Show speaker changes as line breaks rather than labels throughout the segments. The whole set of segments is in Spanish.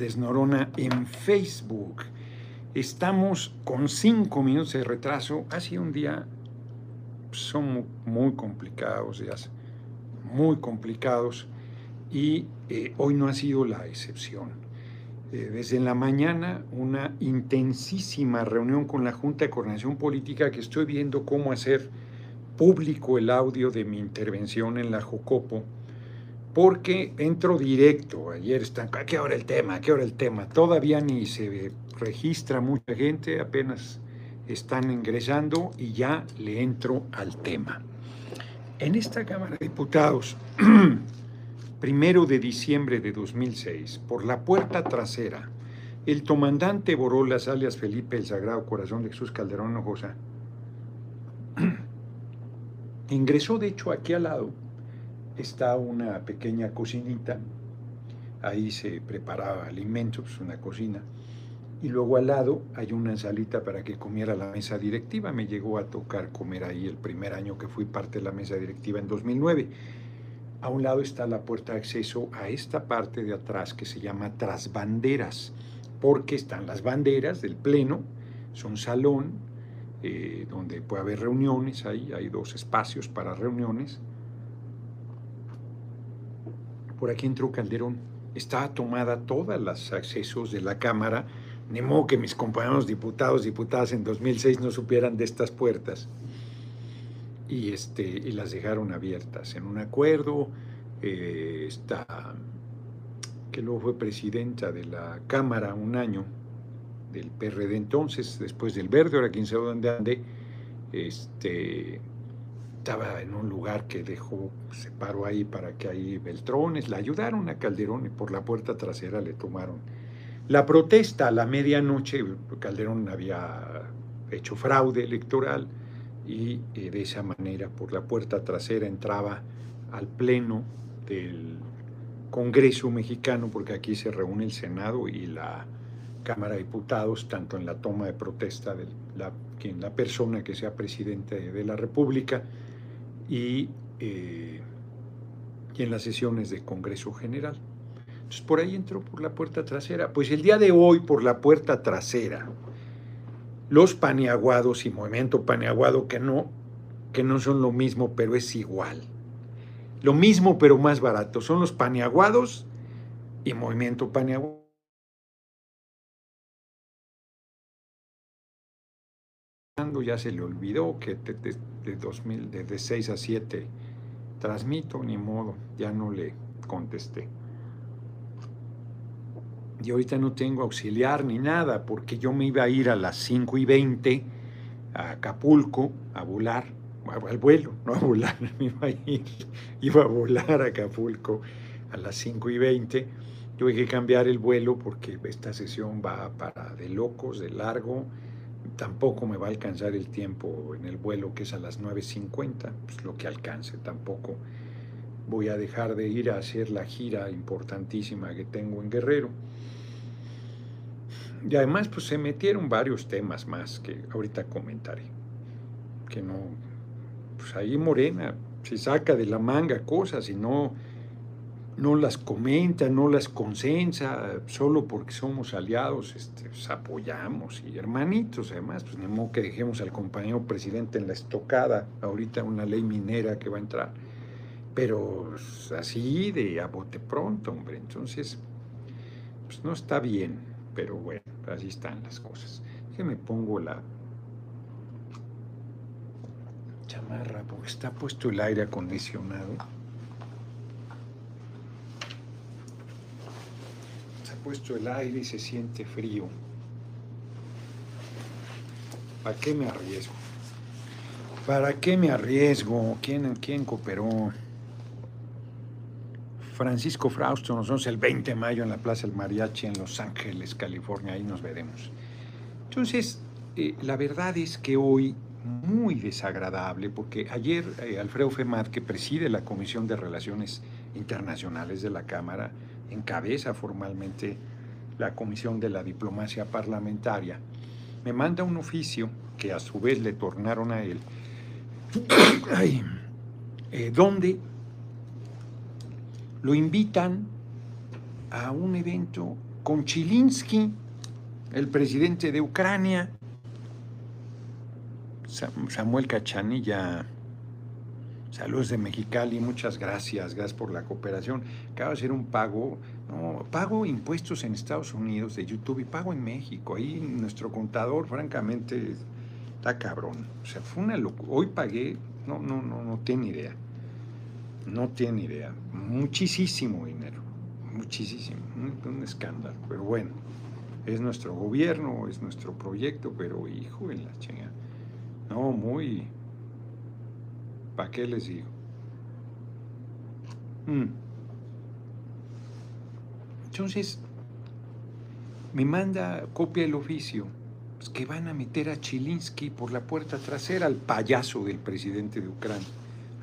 Desnorona en Facebook. Estamos con cinco minutos de retraso. Ha sido un día, son muy complicados, días muy complicados, y eh, hoy no ha sido la excepción. Eh, desde la mañana, una intensísima reunión con la Junta de Coordinación Política que estoy viendo cómo hacer público el audio de mi intervención en la Jocopo porque entro directo. Ayer están, ¿a qué hora el tema? ¿A qué hora el tema? Todavía ni se registra mucha gente, apenas están ingresando y ya le entro al tema. En esta Cámara de Diputados, primero de diciembre de 2006, por la puerta trasera, el comandante Borolas, alias Felipe el Sagrado Corazón de Jesús Calderón Hinojosa, ingresó de hecho aquí al lado está una pequeña cocinita, ahí se preparaba alimentos, una cocina, y luego al lado hay una salita para que comiera la mesa directiva. Me llegó a tocar comer ahí el primer año que fui parte de la mesa directiva en 2009. A un lado está la puerta de acceso a esta parte de atrás que se llama trasbanderas, porque están las banderas del pleno, son salón eh, donde puede haber reuniones, ahí hay dos espacios para reuniones, por aquí entró Calderón. Estaba tomada todas los accesos de la Cámara, ni modo que mis compañeros diputados, diputadas en 2006 no supieran de estas puertas. Y, este, y las dejaron abiertas en un acuerdo. Eh, está, que luego fue presidenta de la Cámara un año, del PRD entonces, después del Verde, ahora quién sabe dónde ande, este, estaba en un lugar que dejó, se paró ahí para que ahí Beltrones, la ayudaron a Calderón y por la puerta trasera le tomaron la protesta a la medianoche. Calderón había hecho fraude electoral y eh, de esa manera por la puerta trasera entraba al pleno del Congreso mexicano, porque aquí se reúne el Senado y la Cámara de Diputados, tanto en la toma de protesta de la, la persona que sea presidente de la República, y, eh, y en las sesiones de Congreso General. Entonces por ahí entró por la puerta trasera. Pues el día de hoy por la puerta trasera, los paneaguados y movimiento paneaguado que no, que no son lo mismo, pero es igual. Lo mismo, pero más barato. Son los paneaguados y movimiento paneaguado. Ya se le olvidó que de, 2000, desde 6 a 7 transmito, ni modo, ya no le contesté. Y ahorita no tengo auxiliar ni nada, porque yo me iba a ir a las 5 y 20 a Acapulco a volar, al vuelo, no a volar, me iba a ir, iba a volar a Acapulco a las 5 y 20. Tuve que cambiar el vuelo porque esta sesión va para de locos, de largo, tampoco me va a alcanzar el tiempo en el vuelo que es a las 9.50, pues lo que alcance, tampoco voy a dejar de ir a hacer la gira importantísima que tengo en Guerrero. Y además pues se metieron varios temas más que ahorita comentaré, que no, pues ahí Morena se saca de la manga cosas y no no las comenta, no las consensa, solo porque somos aliados, este, pues, apoyamos y hermanitos, además, pues ni modo que dejemos al compañero presidente en la estocada, ahorita una ley minera que va a entrar, pero pues, así de a bote pronto, hombre, entonces, pues no está bien, pero bueno, así están las cosas. Que me pongo la chamarra, porque está puesto el aire acondicionado. Puesto el aire y se siente frío. ¿Para qué me arriesgo? ¿Para qué me arriesgo? ¿Quién, quién cooperó? Francisco Frausto, nos vemos el 20 de mayo en la Plaza del Mariachi en Los Ángeles, California, ahí nos veremos. Entonces, eh, la verdad es que hoy muy desagradable, porque ayer eh, Alfredo Femad, que preside la Comisión de Relaciones Internacionales de la Cámara, encabeza formalmente la Comisión de la Diplomacia Parlamentaria, me manda un oficio que a su vez le tornaron a él, eh, donde lo invitan a un evento con Chilinsky, el presidente de Ucrania, Samuel Cachanilla, saludos de Mexicali, muchas gracias, gracias por la cooperación. Acaba de hacer un pago, pago impuestos en Estados Unidos de YouTube y pago en México. Ahí nuestro contador, francamente, está cabrón. O sea, fue una locura. Hoy pagué, no, no, no, no tiene idea. No tiene idea. Muchísimo dinero. Muchísimo. Un, escándalo. Pero bueno, es nuestro gobierno, es nuestro proyecto, pero hijo de la chinga. No, muy. ¿Para qué les digo? Mm. Entonces, me manda copia del oficio pues, que van a meter a Chilinsky por la puerta trasera, al payaso del presidente de Ucrania,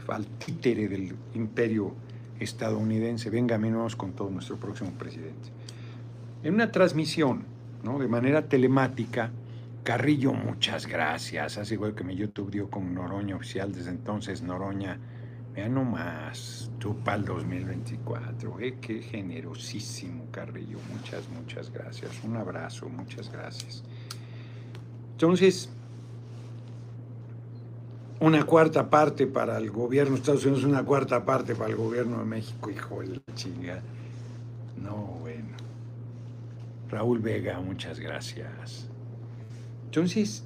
al títere del imperio estadounidense. Venga, vamos con todo nuestro próximo presidente. En una transmisión, ¿no? de manera telemática, Carrillo, muchas gracias. Hace igual que mi YouTube dio con Noroña oficial desde entonces. Noroña, vea nomás, tú para el 2024. ¿eh? Qué generosísimo, Carrillo. Muchas, muchas gracias. Un abrazo, muchas gracias. Entonces, una cuarta parte para el gobierno de Estados Unidos, una cuarta parte para el gobierno de México, hijo de la chinga. No, bueno. Raúl Vega, muchas gracias. Entonces,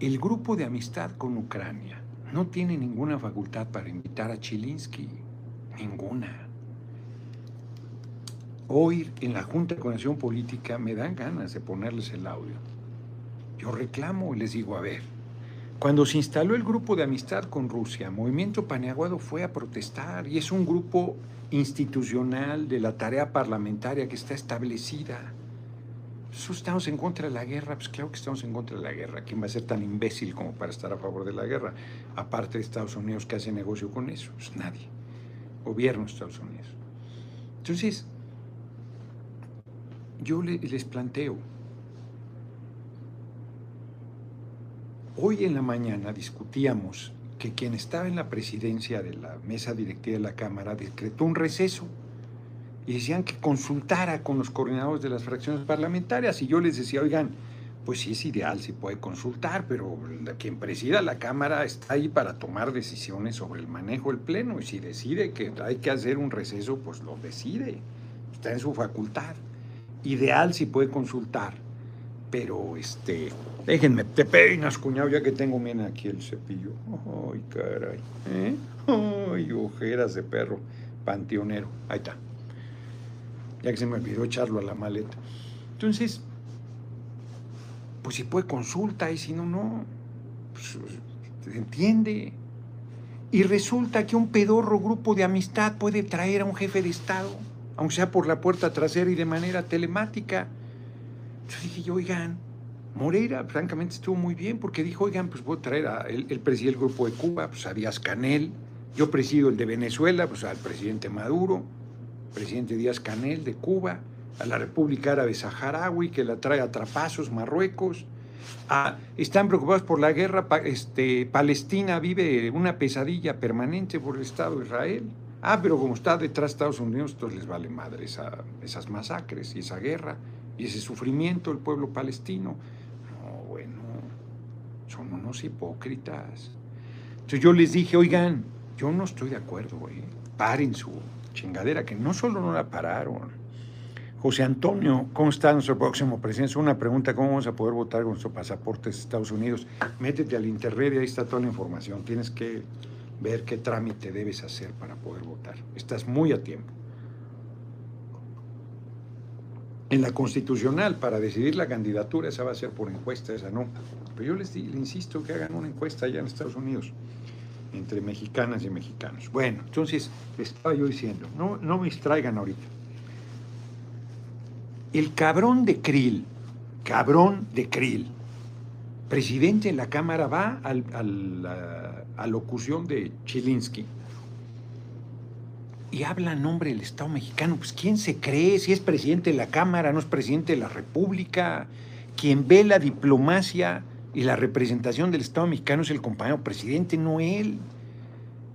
el grupo de amistad con Ucrania no tiene ninguna facultad para invitar a Chilinsky, ninguna. Hoy en la Junta de Coordinación Política me dan ganas de ponerles el audio. Yo reclamo y les digo, a ver, cuando se instaló el grupo de amistad con Rusia, Movimiento Paneaguado fue a protestar y es un grupo institucional de la tarea parlamentaria que está establecida. Estamos en contra de la guerra, pues claro que estamos en contra de la guerra. ¿Quién va a ser tan imbécil como para estar a favor de la guerra? Aparte de Estados Unidos que hace negocio con eso, pues nadie. Gobierno de Estados Unidos. Entonces, yo les planteo, hoy en la mañana discutíamos que quien estaba en la presidencia de la mesa directiva de la Cámara decretó un receso y decían que consultara con los coordinadores de las fracciones parlamentarias y yo les decía, oigan, pues sí es ideal, si puede consultar, pero quien presida la Cámara está ahí para tomar decisiones sobre el manejo del Pleno y si decide que hay que hacer un receso, pues lo decide, está en su facultad ideal si puede consultar. Pero este, déjenme, te peinas, cuñado, ya que tengo bien aquí el cepillo. Ay, caray. ¿eh? Ay, ojeras de perro, panteonero. Ahí está. Ya que se me olvidó echarlo a la maleta. Entonces, pues si puede consulta y si no, no. Pues, se entiende. Y resulta que un pedorro grupo de amistad puede traer a un jefe de Estado aunque sea por la puerta trasera y de manera telemática. Entonces dije yo, oigan, Moreira francamente estuvo muy bien porque dijo, oigan, pues voy a traer a él, el presidente del Grupo de Cuba, pues a Díaz Canel, yo presido el de Venezuela, pues al presidente Maduro, presidente Díaz Canel de Cuba, a la República Árabe Saharaui, que la trae a trapazos, Marruecos. están preocupados por la guerra, este, Palestina vive una pesadilla permanente por el Estado de Israel. Ah, pero como está detrás de Estados Unidos, entonces les vale madre esas masacres y esa guerra y ese sufrimiento del pueblo palestino. No, bueno, son unos hipócritas. Entonces yo les dije, oigan, yo no estoy de acuerdo, güey. Paren su chingadera, que no solo no la pararon. José Antonio, ¿cómo está nuestro próximo presidente? Una pregunta, ¿cómo vamos a poder votar con nuestro pasaporte de Estados Unidos? Métete al internet y ahí está toda la información. Tienes que ver qué trámite debes hacer para poder votar. Estás muy a tiempo. En la constitucional, para decidir la candidatura, esa va a ser por encuesta, esa no. Pero yo les, les insisto que hagan una encuesta allá en Estados Unidos, entre mexicanas y mexicanos. Bueno, entonces, estaba yo diciendo, no, no me distraigan ahorita. El cabrón de Krill, cabrón de Krill, presidente en la Cámara va a locución de Chilinsky y habla en nombre del Estado mexicano. Pues ¿quién se cree? Si es presidente de la Cámara, no es presidente de la República. Quien ve la diplomacia y la representación del Estado mexicano es el compañero presidente, no él.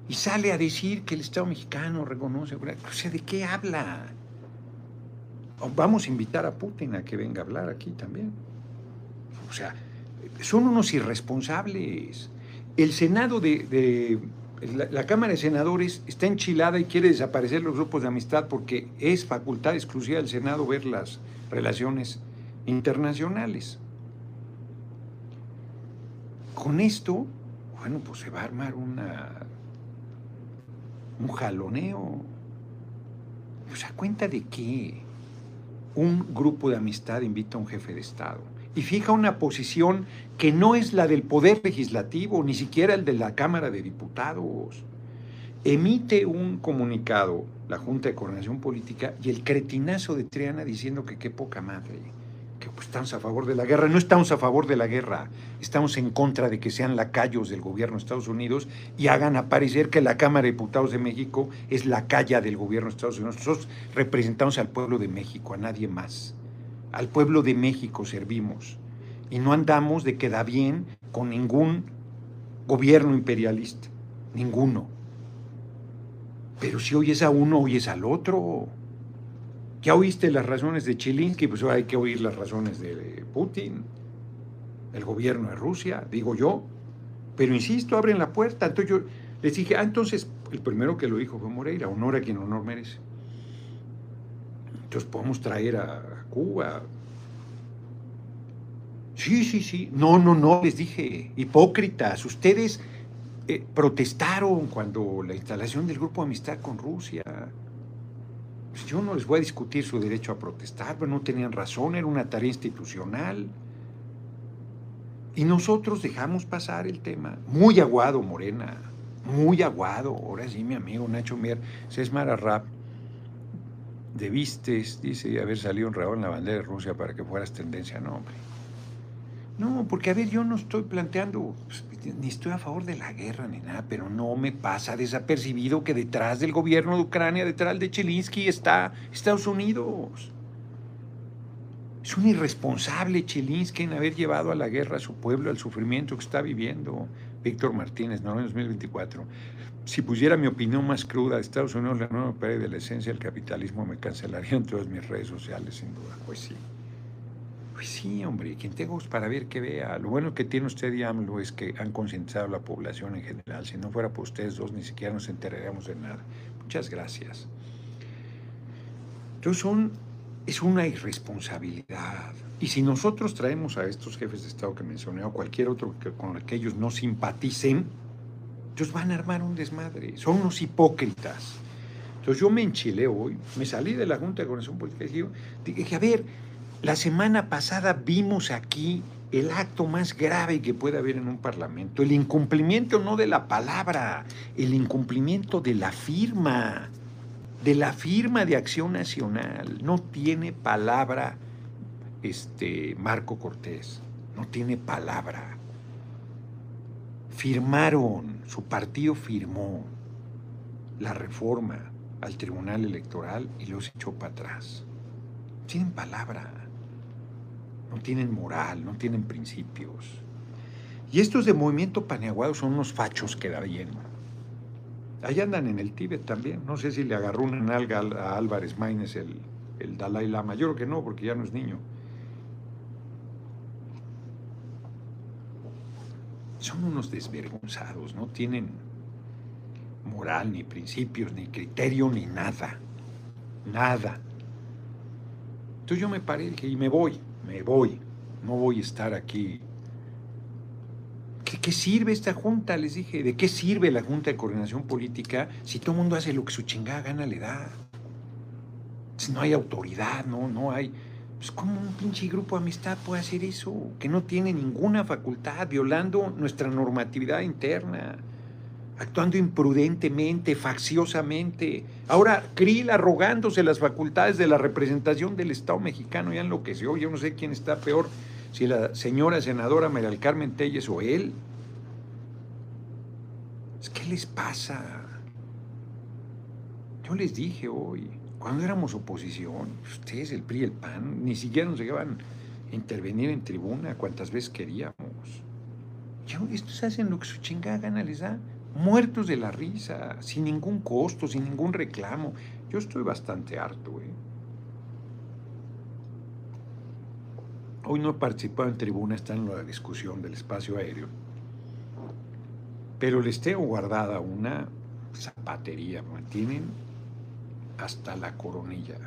Y sale a decir que el Estado mexicano reconoce. O sea, ¿de qué habla? Vamos a invitar a Putin a que venga a hablar aquí también. O sea, son unos irresponsables. El Senado de, la, Cámara de Senadores está enchilada y quiere desaparecer los grupos de amistad porque es facultad exclusiva del Senado ver las relaciones internacionales. Con esto, bueno, pues se va a armar una, un jaloneo. O sea, ¿cuenta de qué? Un grupo de amistad invita a un jefe de Estado y fija una posición que no es la del Poder Legislativo, ni siquiera el de la Cámara de Diputados. Emite un comunicado la Junta de Coordinación Política y el cretinazo de Triana diciendo que qué poca madre, que pues, estamos a favor de la guerra. No estamos a favor de la guerra, estamos en contra de que sean lacayos del gobierno de Estados Unidos y hagan aparecer que la Cámara de Diputados de México es la calla del gobierno de Estados Unidos. Nosotros representamos al pueblo de México, a nadie más. Al pueblo de México servimos y no andamos de queda bien con ningún gobierno imperialista, ninguno. Pero si oyes a uno, oyes al otro. Ya oíste las razones de Chilinsky, pues hay que oír las razones de Putin, el gobierno de Rusia, digo yo. Pero insisto, abren la puerta. Entonces yo les dije, ah, entonces el primero que lo dijo fue Moreira, honor a quien honor merece. Entonces podemos traer a Cuba. Sí, sí, sí. No, no, no, les dije, hipócritas, ustedes eh, protestaron cuando la instalación del grupo de amistad con Rusia. Pues yo no les voy a discutir su derecho a protestar, pero no tenían razón, era una tarea institucional. Y nosotros dejamos pasar el tema. Muy aguado, Morena, muy aguado. Ahora sí, mi amigo Nacho Mier, César Rap debiste, dice, haber salido honrado en la bandera de Rusia para que fueras tendencia. No, hombre. No, porque a ver, yo no estoy planteando, pues, ni estoy a favor de la guerra ni nada, pero no me pasa desapercibido que detrás del gobierno de Ucrania, detrás de Chelinsky, está Estados Unidos. Es un irresponsable Chelinsky en haber llevado a la guerra a su pueblo, al sufrimiento que está viviendo. Víctor Martínez, no, en 2024 si pusiera mi opinión más cruda Estados Unidos, la nueva pared de la esencia del capitalismo, me cancelarían todas mis redes sociales, sin duda. Pues sí. Pues sí, hombre, quien tenga para ver que vea. Lo bueno que tiene usted y AMLO es que han concientizado a la población en general. Si no fuera por ustedes dos, ni siquiera nos enteraríamos de nada. Muchas gracias. Entonces son, es una irresponsabilidad. Y si nosotros traemos a estos jefes de Estado que mencioné o cualquier otro que, con el que ellos no simpaticen, ellos van a armar un desmadre, son unos hipócritas. Entonces yo me enchilé hoy, me salí de la Junta de Coordinación Política y dije, a ver, la semana pasada vimos aquí el acto más grave que puede haber en un parlamento, el incumplimiento no de la palabra, el incumplimiento de la firma, de la firma de acción nacional. No tiene palabra este Marco Cortés, no tiene palabra firmaron, su partido firmó la reforma al Tribunal Electoral y los echó para atrás. Tienen palabra, no tienen moral, no tienen principios. Y estos de movimiento paneaguado son unos fachos que da bien. Ahí andan en el Tíbet también. No sé si le agarró una nalga a Álvarez Maínez el, el Dalai Lama. Yo creo que no, porque ya no es niño. son unos desvergonzados, no tienen moral, ni principios, ni criterio, ni nada. Nada. Entonces yo me paré y me voy, me voy. No voy a estar aquí. ¿Qué, ¿Qué, sirve esta junta? Les dije, ¿de qué sirve la Junta de Coordinación Política si todo el mundo hace lo que su chingada gana le da? Si no hay autoridad, no, no hay pues ¿cómo un pinche grupo de amistad puede hacer eso? Que no tiene ninguna facultad, violando nuestra normatividad interna, actuando imprudentemente, facciosamente. Ahora, Krill arrogándose las facultades de la representación del Estado mexicano, ya enloqueció, yo no sé quién está peor, si la señora senadora María Carmen Telles o él. ¿Qué les pasa? Yo les dije hoy, cuando éramos oposición, ustedes, el PRI y el PAN, ni siquiera nos llegaban a intervenir en tribuna cuantas veces queríamos. Ya estos hacen lo que su chingada gana les da, muertos de la risa, sin ningún costo, sin ningún reclamo. Yo estoy bastante harto, ¿eh? Hoy no he participado en tribuna, está en la discusión del espacio aéreo. Pero les tengo guardada una zapatería, tienen hasta la coronilla,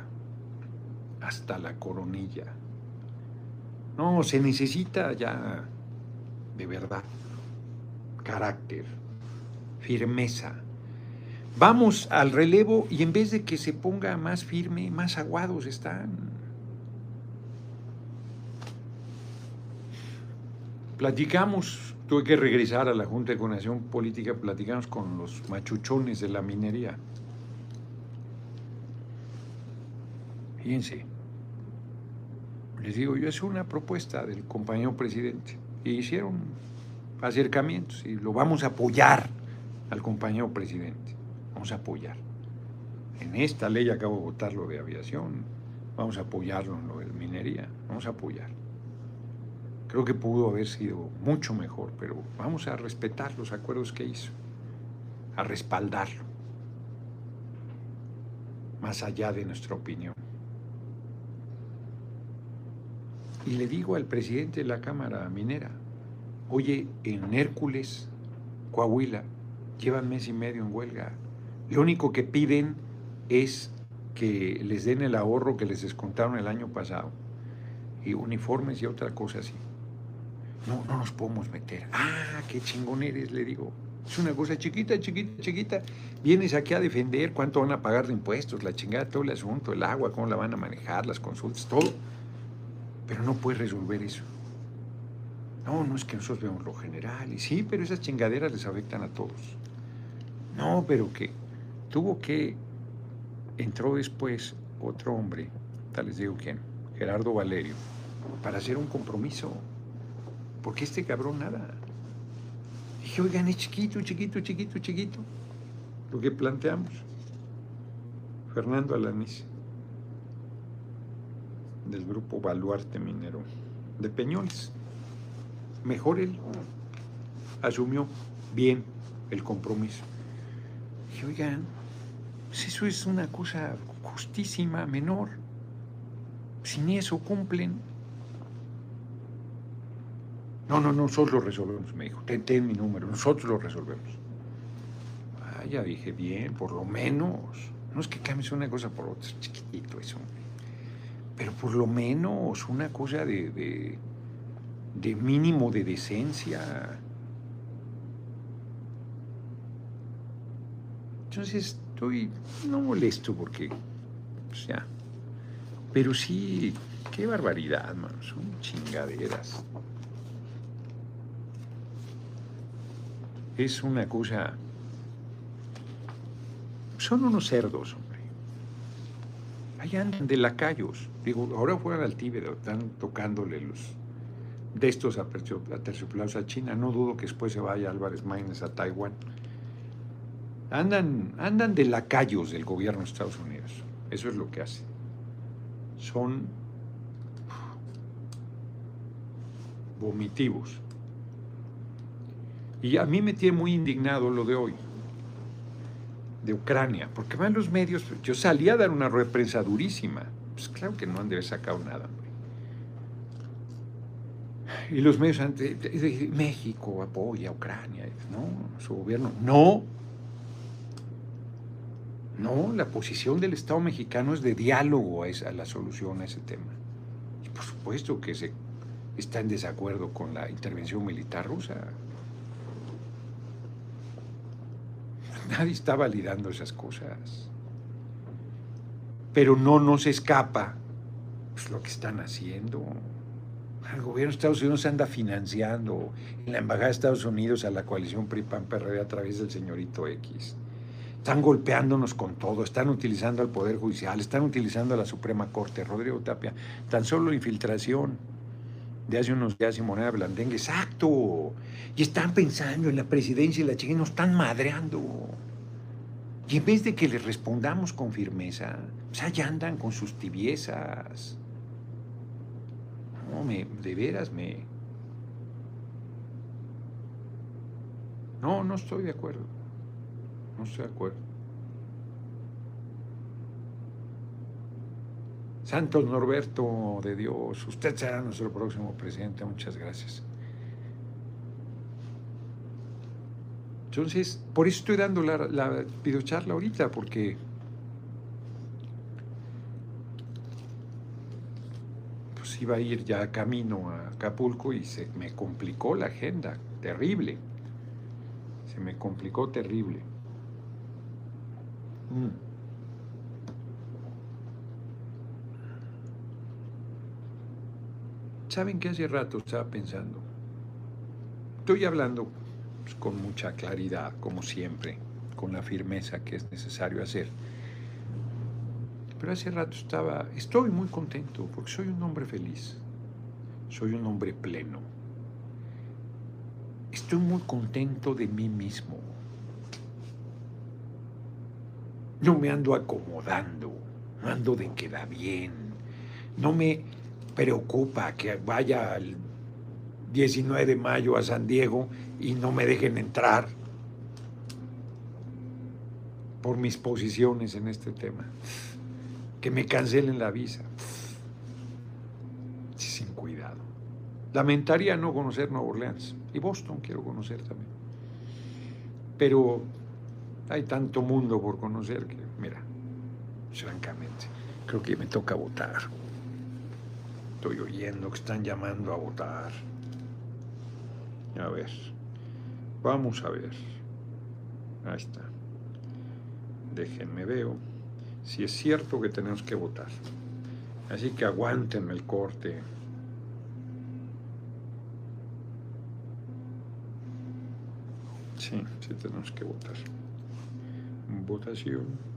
hasta la coronilla. No, se necesita ya de verdad carácter, firmeza. Vamos al relevo y en vez de que se ponga más firme, más aguados están. Platicamos, tuve que regresar a la Junta de Coordinación Política, platicamos con los machuchones de la minería. Fíjense, les digo, yo es una propuesta del compañero presidente. Y hicieron acercamientos y lo vamos a apoyar al compañero presidente. Vamos a apoyar. En esta ley acabo de votar lo de aviación, vamos a apoyarlo en lo de minería, vamos a apoyar. Creo que pudo haber sido mucho mejor, pero vamos a respetar los acuerdos que hizo, a respaldarlo, más allá de nuestra opinión. Y le digo al presidente de la Cámara Minera, oye, en Hércules, Coahuila, llevan mes y medio en huelga. Lo único que piden es que les den el ahorro que les descontaron el año pasado y uniformes y otra cosa así no, no nos podemos meter. Ah, qué chingón eres, le digo. Es una cosa chiquita, chiquita, chiquita. Vienes aquí a defender cuánto van a pagar de impuestos, la chingada, todo el asunto, el agua, cómo la van a manejar, las consultas, todo. Pero no puedes resolver eso. No, no es que nosotros veamos lo general. Y sí, pero esas chingaderas les afectan a todos. No, pero que tuvo que. Entró después otro hombre, tal les digo quién, Gerardo Valerio, para hacer un compromiso porque este cabrón nada. Dije, oigan, es chiquito, chiquito, chiquito, chiquito. Lo que planteamos. Fernando Alaniz, del grupo Baluarte Minero, de Peñoles. Mejor él asumió bien el compromiso. Dije, oigan, pues eso es una cosa justísima, menor. Sin eso cumplen. No, no, nosotros lo resolvemos, me dijo. Ten, ten mi número, nosotros lo resolvemos. Ah, ya dije, bien, por lo menos. No es que cambies una cosa por otra, chiquitito eso. Pero por lo menos una cosa de, de, de mínimo de decencia. Entonces estoy no molesto porque, pues ya. Pero sí, qué barbaridad, mano. Son chingaderas. es una cosa... Son unos cerdos, hombre. Ahí andan de lacayos. Digo, ahora fueron al Tíbet, están tocándole los de estos aterciopelados a China. No dudo que después se vaya Álvarez Maínez a Taiwán. Andan, andan de lacayos del gobierno de Estados Unidos. Eso es lo que hacen. Son vomitivos. Y a mí me tiene muy indignado lo de hoy, de Ucrania, porque van los medios, yo salí a dar una rueda durísima, pues claro que no han de haber sacado nada. Y los medios, México apoya a Ucrania, no, su gobierno, no, no, la posición del Estado mexicano es de diálogo a, esa, la solución a ese tema. Y por supuesto que se está en desacuerdo con la intervención militar rusa. Nadie está validando esas cosas. Pero no nos escapa pues, lo que están haciendo. El gobierno de Estados Unidos anda financiando en la Embajada de Estados Unidos a la coalición PRI-PAN-PRD a través del señorito X. Están golpeándonos con todo, están utilizando al Poder Judicial, están utilizando a la Suprema Corte, Rodrigo Tapia, tan solo infiltración de hace unos días Moneda Blandengue, exacto. Y están pensando en la presidencia y la chica nos están madreando. Y en vez de que les respondamos con firmeza, pues allá andan con sus tibiezas. No, me, de veras me... No, no estoy de acuerdo. No estoy de acuerdo. Santos Norberto de Dios, usted será nuestro próximo presidente. Muchas gracias. Entonces, por eso estoy dando la, la videocharla ahorita, porque pues iba a ir ya camino a Acapulco y se me complicó la agenda, terrible. Se me complicó terrible. Mm. ¿Saben qué hace rato estaba pensando? Estoy hablando pues, con mucha claridad, como siempre, con la firmeza que es necesario hacer. Pero hace rato estaba, estoy muy contento porque soy un hombre feliz, soy un hombre pleno. Estoy muy contento de mí mismo. No me ando acomodando, ando de queda bien, no me preocupa que vaya el 19 de mayo a San Diego y no me dejen entrar por mis posiciones en este tema. Que me cancelen la visa. Sin cuidado. Lamentaría no conocer Nueva Orleans. Y Boston quiero conocer también. Pero hay tanto mundo por conocer que, mira, francamente, creo que me toca votar estoy oyendo que están llamando a votar. A ver, vamos a ver. Ahí está. Déjenme veo si es cierto que tenemos que votar. Así que aguántenme el corte. Sí, sí tenemos que votar. Votación.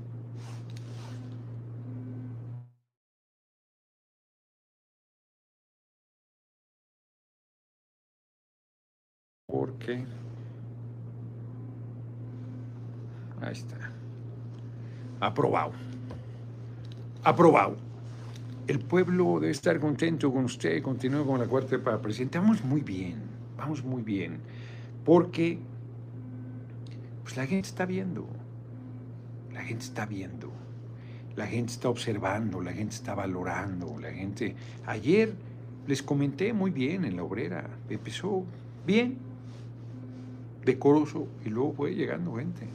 porque ahí está aprobado aprobado el pueblo debe estar contento con usted continúe con la cuarta para presidente vamos muy bien vamos muy bien porque pues la gente está viendo la gente está viendo la gente está observando la gente está valorando la gente ayer les comenté muy bien en la obrera empezó bien decoroso y luego fue llegando gente.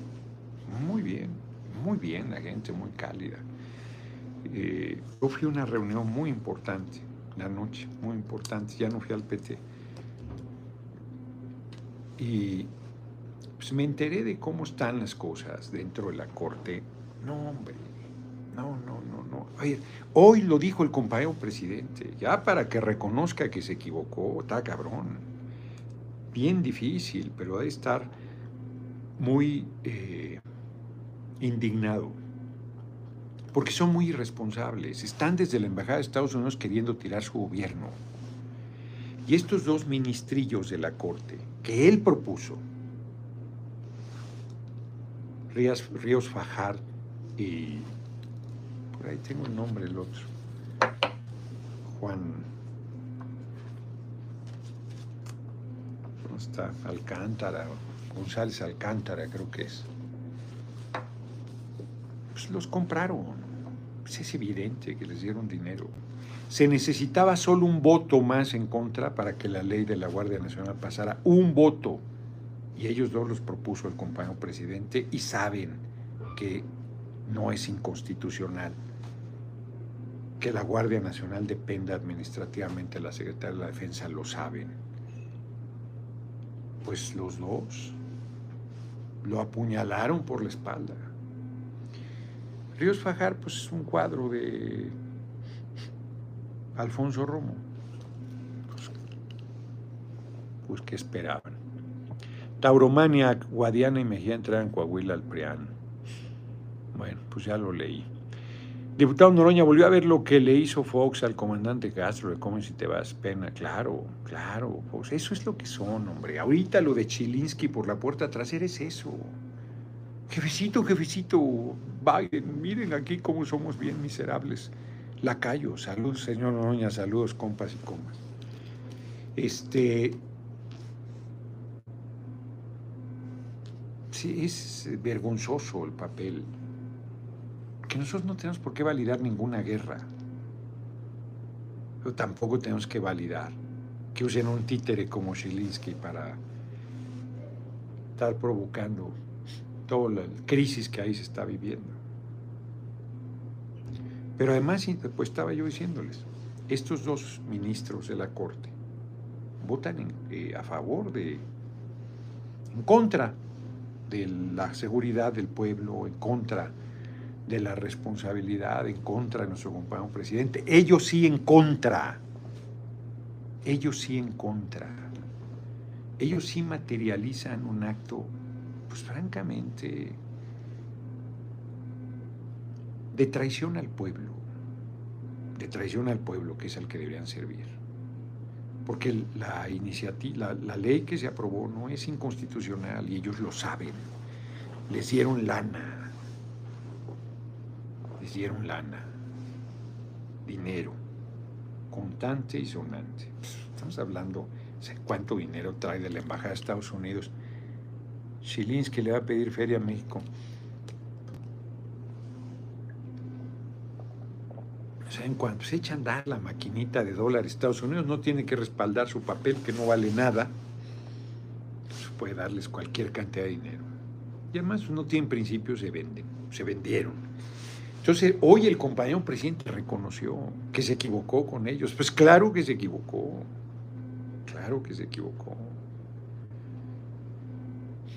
Muy bien, muy bien la gente, muy cálida. Eh, yo fui a una reunión muy importante la noche, muy importante, ya no fui al PT. Y pues me enteré de cómo están las cosas dentro de la corte. No, hombre, no, no, no, no. hoy lo dijo el compañero presidente, ya para que reconozca que se equivocó, está cabrón bien difícil, pero ha de estar muy eh, indignado, porque son muy irresponsables. Están desde la Embajada de Estados Unidos queriendo tirar su gobierno. Y estos dos ministrillos de la Corte, que él propuso, Ríos, Ríos Fajar y... Por ahí tengo el nombre el otro. Juan está Alcántara, González Alcántara creo que es. Pues los compraron. Pues es evidente que les dieron dinero. Se necesitaba solo un voto más en contra para que la ley de la Guardia Nacional pasara. Un voto. Y ellos dos los propuso el compañero presidente y saben que no es inconstitucional que la Guardia Nacional dependa administrativamente de la Secretaría de la Defensa, lo saben. Pues los dos lo apuñalaron por la espalda. Ríos Fajar, pues es un cuadro de Alfonso Romo. Pues, pues ¿qué esperaban? Tauromania, Guadiana y Mejía entraron en Coahuila al PRIAN. Bueno, pues ya lo leí. Diputado Noroña, ¿volvió a ver lo que le hizo Fox al comandante Castro de cómo si te vas pena? Claro, claro, Fox, eso es lo que son, hombre. Ahorita lo de Chilinsky por la puerta trasera es eso. Jefecito, jefecito, Biden, miren aquí cómo somos bien miserables. Lacayo, saludos, señor Noroña, saludos, compas y comas. Este. Sí, es vergonzoso el papel nosotros no tenemos por qué validar ninguna guerra. Pero tampoco tenemos que validar que usen un títere como Zelinsky para estar provocando toda la crisis que ahí se está viviendo. Pero además, pues estaba yo diciéndoles, estos dos ministros de la Corte votan eh, a favor de, en contra de la seguridad del pueblo, en contra de la responsabilidad, en contra de nuestro compañero presidente. Ellos sí en contra. Ellos sí en contra. Ellos sí materializan un acto, pues francamente, de traición al pueblo, de traición al pueblo que es al que deberían servir. Porque la, iniciativa, la, ley que se aprobó no es inconstitucional y ellos lo saben. Les dieron lana, les dieron lana, dinero, contante y sonante. Estamos hablando, ¿cuánto dinero trae de la Embajada de Estados Unidos? Chilinsky le va a pedir feria a México. En cuanto se echa a andar la maquinita de dólares Estados Unidos, no tiene que respaldar su papel que no vale nada, pues puede darles cualquier cantidad de dinero. Y además no tienen principios, se venden, se vendieron. Entonces, hoy el compañero presidente reconoció que se equivocó con ellos. Pues claro que se equivocó, claro que se equivocó.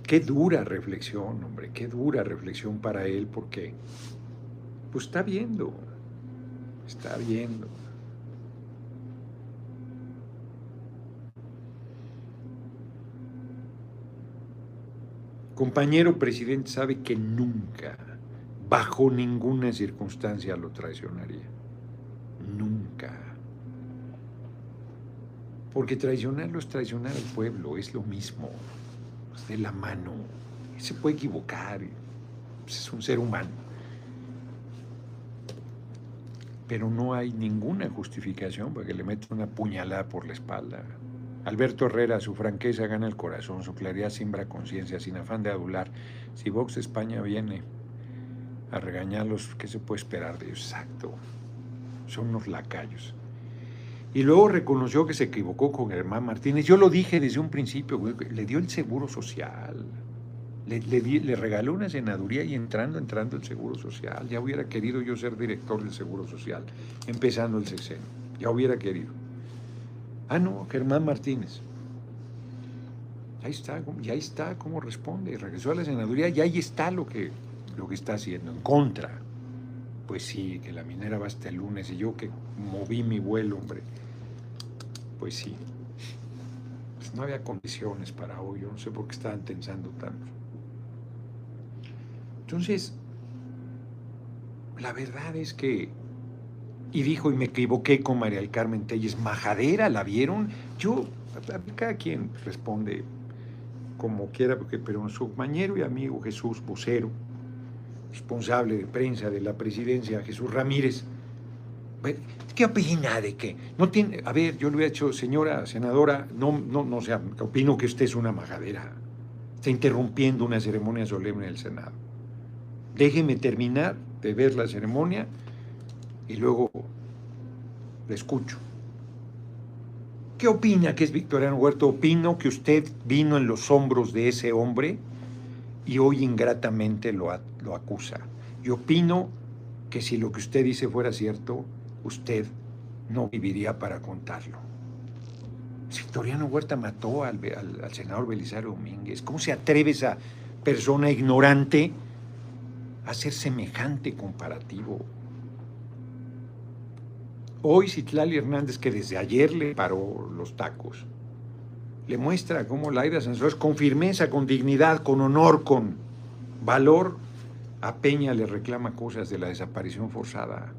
Qué dura reflexión, hombre, qué dura reflexión para él, porque pues está viendo, está viendo. Compañero presidente sabe que nunca, bajo ninguna circunstancia lo traicionaría. Nunca. Porque traicionarlo es traicionar al pueblo, es lo mismo, es de la mano. Se puede equivocar, es un ser humano pero no hay ninguna justificación para que le meta una puñalada por la espalda. Alberto Herrera, su franqueza gana el corazón, su claridad siembra conciencia, sin afán de adular. Si Vox España viene a regañarlos, ¿qué se puede esperar de ellos? Exacto, son unos lacayos. Y luego reconoció que se equivocó con Germán Martínez. Yo lo dije desde un principio, le dio el seguro social. Le, regaló una senaduría y entrando, entrando el Seguro Social. Ya hubiera querido yo ser director del Seguro Social, empezando el sexenio. Ya hubiera querido. Ah, no, Germán Martínez. Ahí está, ya está cómo responde. Regresó a la senaduría y ahí está lo que, lo que está haciendo, en contra. Pues sí, que la minera va hasta el lunes y yo que moví mi vuelo, hombre. Pues sí. Pues no había condiciones para hoy, yo no sé por qué estaban tensando tanto. Entonces, la verdad es que, y dijo, y me equivoqué con María del Carmen Telles, majadera, ¿la vieron? Yo, cada quien responde como quiera, porque, pero su compañero y amigo Jesús Vocero, responsable de prensa de la presidencia, Jesús Ramírez, ¿qué opina de qué? No tiene, a ver, yo le hubiera dicho, señora senadora, no, no, no, sea, opino que usted es una majadera, está interrumpiendo una ceremonia solemne del Senado. Déjeme terminar de ver la ceremonia y luego le escucho. ¿Qué opina que es Victoriano Huerta? Opino que usted vino en los hombros de ese hombre y hoy ingratamente lo, lo acusa. Y opino que si lo que usted dice fuera cierto, usted no viviría para contarlo. Victoriano Huerta mató al, al senador Belisario Domínguez. ¿Cómo se atreve esa persona ignorante hacer semejante comparativo. Hoy Citlali Hernández, que desde ayer le paró los tacos, le muestra cómo Laida Sansores, con firmeza, con dignidad, con honor, con valor, a Peña le reclama cosas de la desaparición forzada.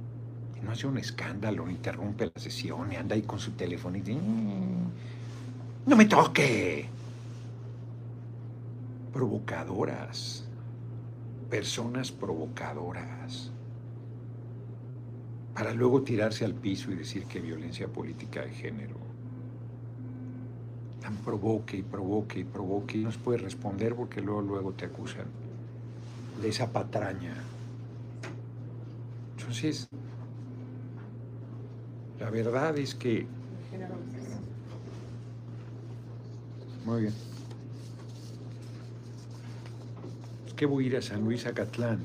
Y no hace un escándalo, interrumpe la sesión, y anda ahí con su teléfono y dice, mm, no me toque. Provocadoras personas provocadoras, para luego tirarse al piso y decir que violencia política de género. Tan provoque y provoque y provoque y no se puede responder porque luego, luego te acusan de esa patraña. Entonces, La verdad es que... Muy bien. Es que voy a ir a San Luis Acatlán,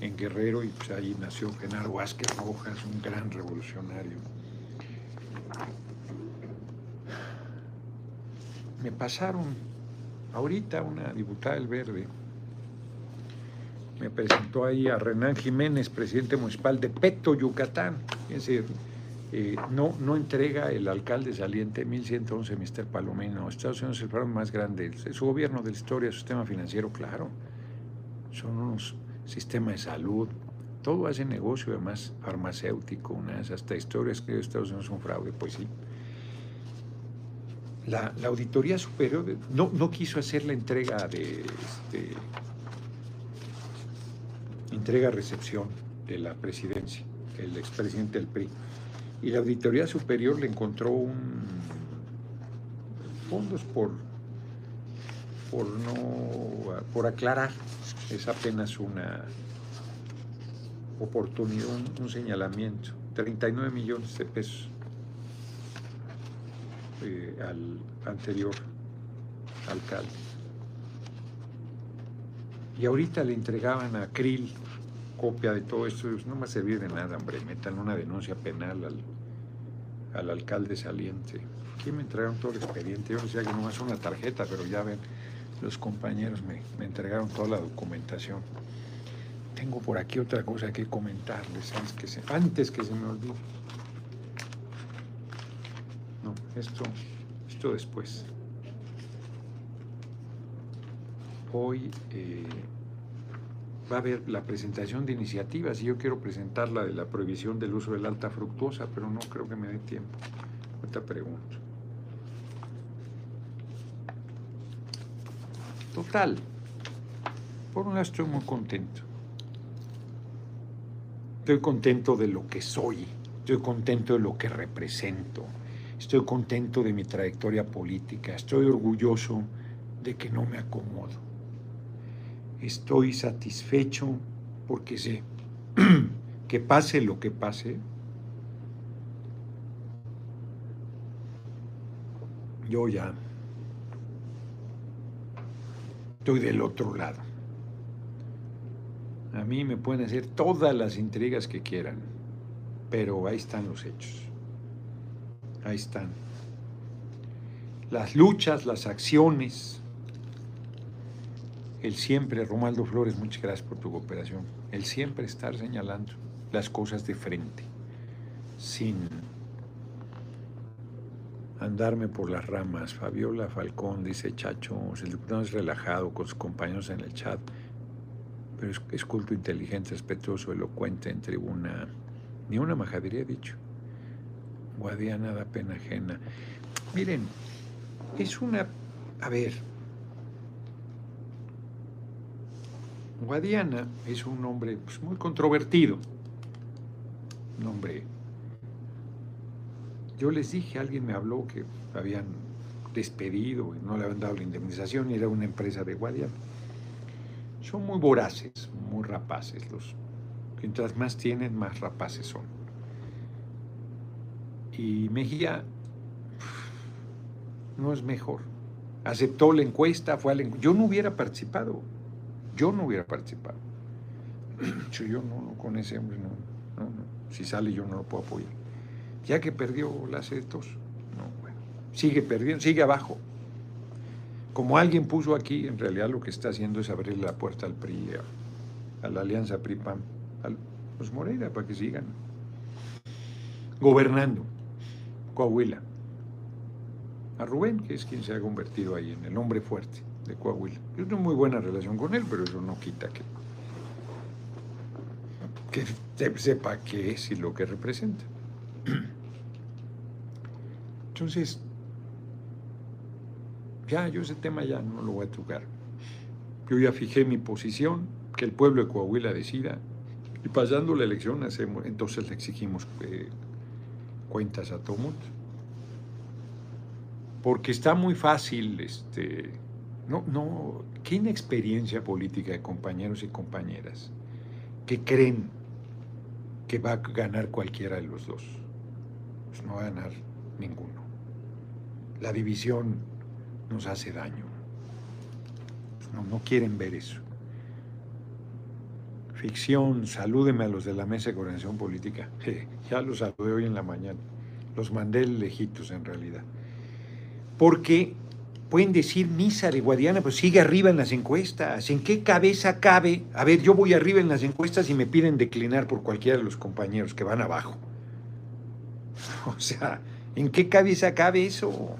en Guerrero, y pues ahí nació Genaro Vázquez Rojas, un gran revolucionario. Me pasaron ahorita una diputada del Verde, me presentó ahí a Renán Jiménez, presidente municipal de Peto, Yucatán. Es decir, eh, no, no entrega el alcalde saliente 1111, Mr. Palomino. Estados Unidos es el programa más grande, su gobierno de la historia, su sistema financiero, claro. Son unos sistemas de salud, todo hace negocio, además farmacéutico, unas hasta historias que Estados Unidos es un fraude, pues sí. La, Auditoría Superior no, no, quiso hacer la entrega de este, entrega-recepción de la presidencia, el expresidente del PRI. Y la Auditoría Superior le encontró un fondos por, por no por aclarar. Es apenas una oportunidad, un, señalamiento. 39 millones de pesos eh, al anterior alcalde. Y ahorita le entregaban a Krill copia de todo esto. No me ha servido de nada, hombre. Metan una denuncia penal al, al alcalde saliente. Aquí me entregaron todo el expediente. Yo decía que no es una tarjeta, pero ya ven, los compañeros me, entregaron toda la documentación. Tengo por aquí otra cosa que comentarles antes que se, antes que se me olvide. No, esto, esto después. Hoy eh, va a haber la presentación de iniciativas y yo quiero presentar la de la prohibición del uso de la alta fructuosa, pero no creo que me dé tiempo. Ahorita pregunto. Total, por un lado estoy muy contento. Estoy contento de lo que soy, estoy contento de lo que represento, estoy contento de mi trayectoria política, estoy orgulloso de que no me acomodo. Estoy satisfecho porque sé que pase lo que pase, yo ya estoy del otro lado. A mí me pueden hacer todas las intrigas que quieran, pero ahí están los hechos. Ahí están. Las luchas, las acciones, el siempre, Romaldo Flores, muchas gracias por tu cooperación, el siempre estar señalando las cosas de frente, sin andarme por las ramas. Fabiola Falcón dice, Chacho, el diputado es relajado con sus compañeros en el chat, pero es, culto, inteligente, respetuoso, elocuente en tribuna. Ni una majadería dicho. Guadiana da pena ajena. Miren, es una... A ver, Guadiana es un hombre pues, muy controvertido. Un hombre. Yo les dije, alguien me habló que habían despedido y no le habían dado la indemnización y era una empresa de Guadiana. Son muy voraces, muy rapaces. Los, mientras más tienen, más rapaces son. Y Mejía no es mejor. Aceptó la encuesta, fue a la Yo no hubiera participado yo no hubiera participado. yo no, con ese hombre no, no, no. Si sale yo no lo puedo apoyar. Ya que perdió la no, bueno, sigue perdiendo, sigue abajo. Como alguien puso aquí, en realidad lo que está haciendo es abrir la puerta al PRI, a, la alianza PRI-PAM, a los Moreira, para que sigan gobernando Coahuila. A Rubén, que es quien se ha convertido ahí en el hombre fuerte de Coahuila. Yo tengo muy buena relación con él, pero eso no quita que, que sepa qué es y lo que representa. Entonces, ya, yo ese tema ya no lo voy a tocar. Yo ya fijé mi posición, que el pueblo de Coahuila decida, y pasando la elección hacemos, entonces le exigimos eh, cuentas a mundo. Porque está muy fácil este, no, no, qué inexperiencia política de compañeros y compañeras que creen que va a ganar cualquiera de los dos. Pues no va a ganar ninguno. La división nos hace daño. No, no quieren ver eso. Ficción, salúdeme a los de la mesa de coordinación política. ya los saludé hoy en la mañana. Los mandé lejitos en realidad. Porque pueden decir misa de Guadiana, pues sigue arriba en las encuestas. ¿En qué cabeza cabe? A ver, yo voy arriba en las encuestas y me piden declinar por cualquiera de los compañeros que van abajo. O sea, ¿en qué cabeza cabe eso?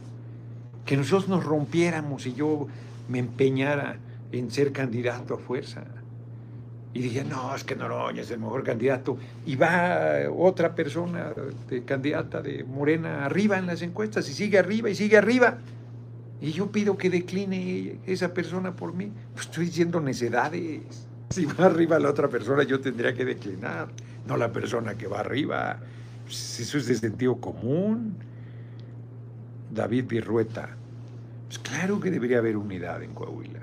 Que nosotros nos rompiéramos y yo me empeñara en ser candidato a fuerza. Y dije, no, es que Noroña es el mejor candidato. Y va otra persona de candidata de Morena arriba en las encuestas y sigue arriba y sigue arriba. Y yo pido que decline esa persona por mí. Pues estoy diciendo necedades. Si va arriba la otra persona, yo tendría que declinar, no la persona que va arriba. Pues eso es de sentido común. David Virrueta. Pues claro que debería haber unidad en Coahuila.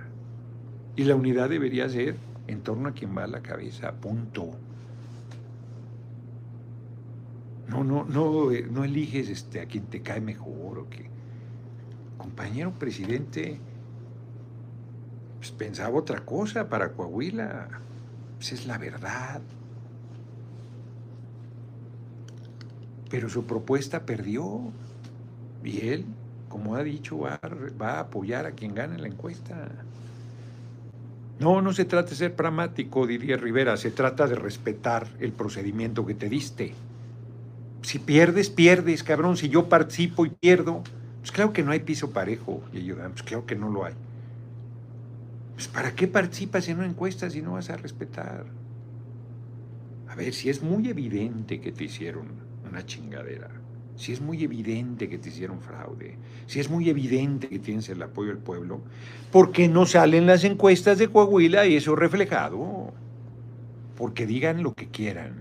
Y la unidad debería ser en torno a quien va la cabeza, punto. No, no, no, no eliges este, a quien te cae mejor o que compañero presidente pues, pensaba otra cosa para Coahuila. Pues, es la verdad. Pero su propuesta perdió. Y él, como ha dicho, va, va a apoyar a quien gane la encuesta. No, no se trata de ser pragmático, diría Rivera, se trata de respetar el procedimiento que te diste. Si pierdes, pierdes, cabrón. Si yo participo y pierdo, pues claro que no hay piso parejo, y ellos, pues claro que no lo hay. Pues ¿para qué participas en una encuesta si no vas a respetar? A ver, si es muy evidente que te hicieron una chingadera, si es muy evidente que te hicieron fraude, si es muy evidente que tienes el apoyo del pueblo, ¿por qué no salen las encuestas de Coahuila y eso reflejado? Porque digan lo que quieran,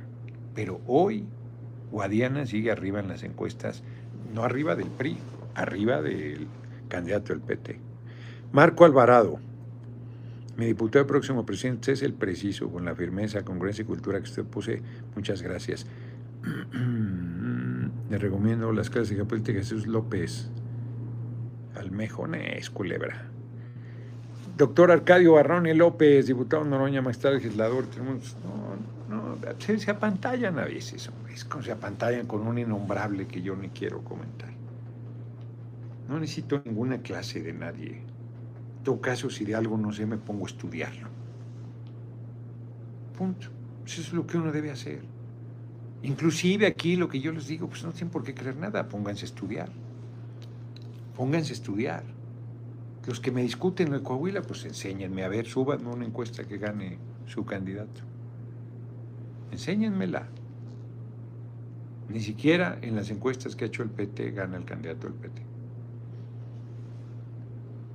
pero hoy Guadiana sigue arriba en las encuestas, no arriba del PRI, arriba del candidato del PT. Marco Alvarado, mi diputado próximo presidente es el preciso, con la firmeza, congruencia y cultura que usted puse. Muchas gracias. Le recomiendo las clases de de Jesús López. Almejones, culebra. Doctor Arcadio Barrone López, diputado Noroña, magistrado legislador. no, no, se, se apantallan a veces, se apantallan con un innombrable que yo ni quiero comentar. No necesito ninguna clase de nadie. En todo caso, si de algo no sé, me pongo a estudiarlo. Punto. Eso es lo que uno debe hacer. Inclusive aquí lo que yo les digo, pues no tienen por qué creer nada, pónganse a estudiar. Pónganse a estudiar. Los que me discuten en Coahuila, pues enséñenme, a ver, súbanme una encuesta que gane su candidato. Enséñenmela. Ni siquiera en las encuestas que ha hecho el PT gana el candidato del PT.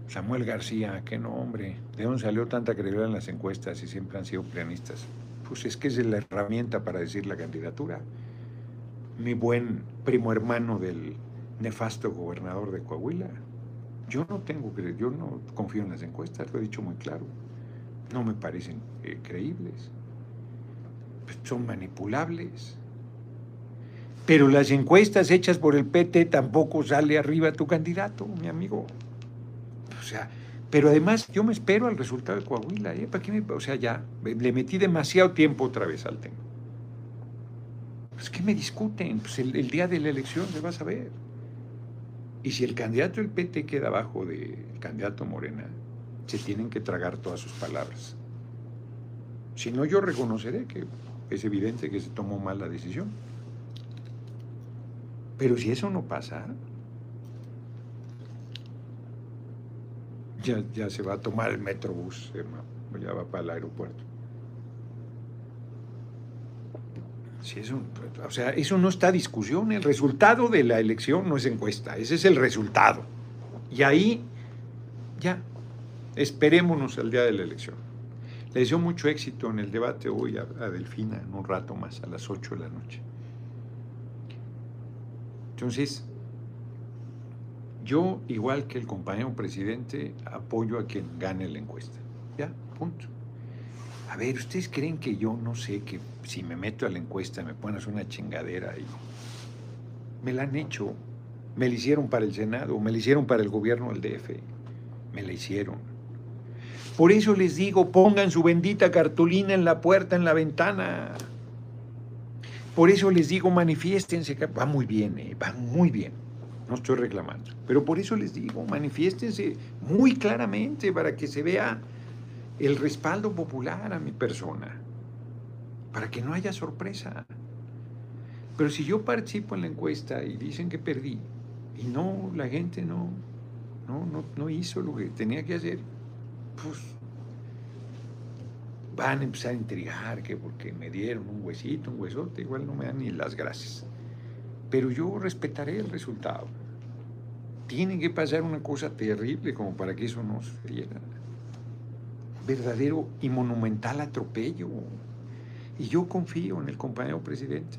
Samuel García, qué nombre. ¿De dónde salió tanta credibilidad en las encuestas y siempre han sido pianistas? Pues es que es la herramienta para decir la candidatura. Mi buen primo hermano del nefasto gobernador de Coahuila. Yo no tengo yo no confío en las encuestas, lo he dicho muy claro. No me parecen eh, creíbles. Pues son manipulables. Pero las encuestas hechas por el PT tampoco sale arriba tu candidato, mi amigo. O sea, pero además yo me espero al resultado de Coahuila. ¿eh? ¿Para qué me, o sea, ya le metí demasiado tiempo otra vez al tema. Pues que me discuten, pues el, día de la elección se va a saber. Y si el candidato del PT queda abajo del candidato Morena, se tienen que tragar todas sus palabras. Si no, yo reconoceré que es evidente que se tomó mal la decisión. Pero si eso no pasa, ya, se va a tomar el metrobús, ya va para el aeropuerto. Si eso, o sea, eso no está discusión. El resultado de la elección no es encuesta, ese es el resultado. Y ahí, ya, esperémonos al día de la elección. Le deseo mucho éxito en el debate hoy a, a Delfina en un rato más, a las 8 de la noche. Entonces, yo, igual que el compañero presidente, apoyo a quien gane la encuesta. Ya, punto. A ver, ¿ustedes creen que yo no sé que si me meto a la encuesta me pones una chingadera y Me la han hecho. Me la hicieron para el Senado, me la hicieron para el gobierno del DF. Me la hicieron. Por eso les digo, pongan su bendita cartulina en la puerta, en la ventana. Por eso les digo, manifiéstense. Va muy bien, eh, va muy bien. No estoy reclamando. Pero por eso les digo, manifiéstense muy claramente para que se vea el respaldo popular a mi persona. Para que no haya sorpresa. Pero si yo participo en la encuesta y dicen que perdí, y no, la gente no, no, no, no hizo lo que tenía que hacer, pues van a empezar a intrigar que porque me dieron un huesito, un huesote, igual no me dan ni las gracias. Pero yo respetaré el resultado. Tiene que pasar una cosa terrible como para que eso no sucediera. Verdadero y monumental atropello. Y yo confío en el compañero presidente,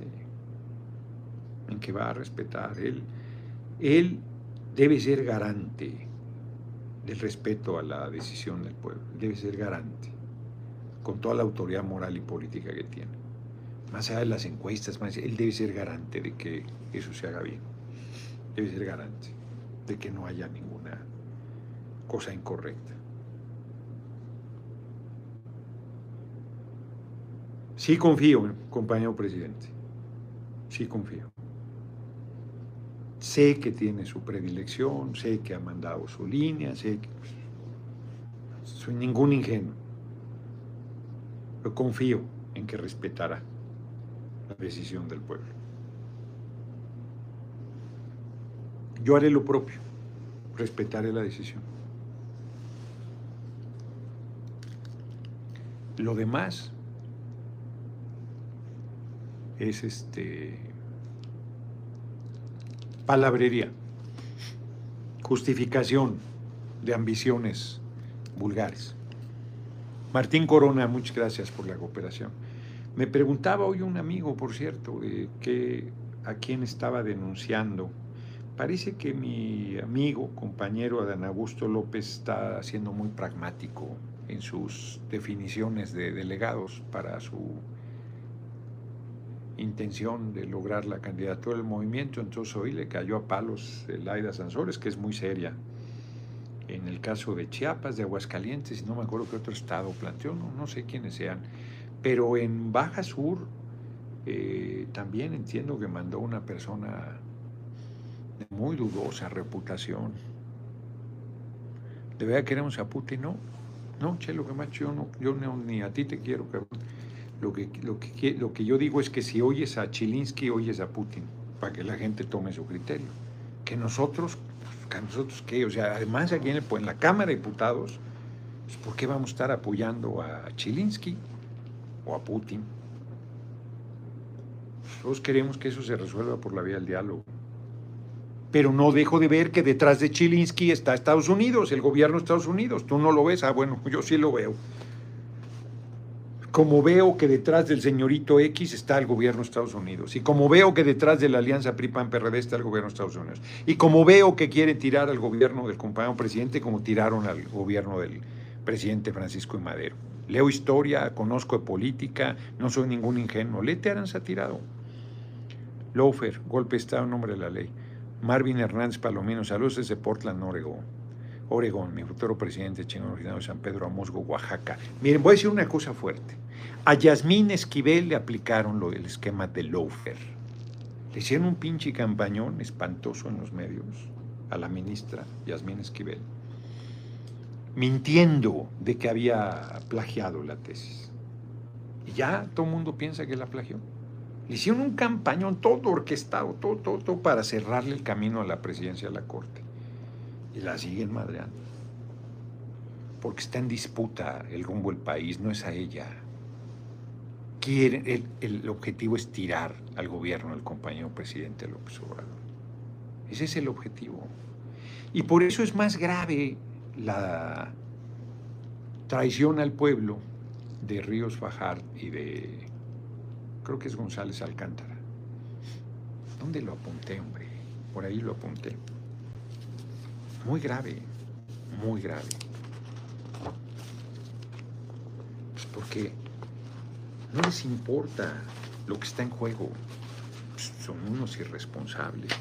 en que va a respetar. Él, él debe ser garante del respeto a la decisión del pueblo, debe ser garante, con toda la autoridad moral y política que tiene. Más allá de las encuestas, él debe ser garante de que eso se haga bien, debe ser garante de que no haya ninguna cosa incorrecta. Sí confío, compañero presidente, sí confío. Sé que tiene su predilección, sé que ha mandado su línea, sé que soy ningún ingenuo. Pero confío en que respetará la decisión del pueblo. Yo haré lo propio, respetaré la decisión. Lo demás es este palabrería, justificación de ambiciones vulgares. Martín Corona, muchas gracias por la cooperación. Me preguntaba hoy un amigo, por cierto, que a quién estaba denunciando. Parece que mi amigo, compañero Adán Augusto López, está siendo muy pragmático en sus definiciones de delegados para su intención de lograr la candidatura del movimiento, entonces hoy le cayó a palos el Aida Sansores, que es muy seria. En el caso de Chiapas, de Aguascalientes, no me acuerdo qué otro estado planteó, no, no sé quiénes sean, pero en Baja Sur eh, también entiendo que mandó una persona de muy dudosa reputación. ¿De verdad queremos a Putin? No, no, che, lo que más yo, no, yo ni a ti te quiero, cabrón. Lo que, lo, que, lo que yo digo es que si oyes a Chilinsky, oyes a Putin, para que la gente tome su criterio. Que nosotros, que nosotros qué, o sea, además aquí en, en la Cámara de Diputados, pues, ¿por qué vamos a estar apoyando a Chilinsky o a Putin? Nosotros queremos que eso se resuelva por la vía del diálogo. Pero no dejo de ver que detrás de Chilinsky está Estados Unidos, el gobierno de Estados Unidos. Tú no lo ves, ah, bueno, yo sí lo veo como veo que detrás del señorito X está el gobierno de Estados Unidos, y como veo que detrás de la alianza PRI-PAN-PRD está el gobierno de Estados Unidos, y como veo que quieren tirar al gobierno del compañero presidente como tiraron al gobierno del presidente Francisco y Madero. Leo historia, conozco de política, no soy ningún ingenuo. Lete Aranza tirado. Lofer, golpe de Estado en nombre de la ley. Marvin Hernández Palomino, saludos desde Portland, Oregón. Oregón, mi futuro presidente chino originario de San Pedro Amosgo, Oaxaca. Miren, voy a decir una cosa fuerte. A Yasmín Esquivel le aplicaron lo del esquema de Lofer. Le hicieron un pinche campañón espantoso en los medios a la ministra Yasmín Esquivel, mintiendo de que había plagiado la tesis. Y ya todo el mundo piensa que la plagió. Le hicieron un campañón todo orquestado, todo, todo, todo para cerrarle el camino a la presidencia de la Corte y la siguen madreando. Porque está en disputa el rumbo del país, no es a ella. El, objetivo es tirar al gobierno del compañero presidente López Obrador. Ese es el objetivo. Y por eso es más grave la traición al pueblo de Ríos Fajar y de, creo que es González Alcántara. ¿Dónde lo apunté, hombre? Por ahí lo apunté. Muy grave, muy grave. Pues porque no les importa lo que está en juego. son unos irresponsables.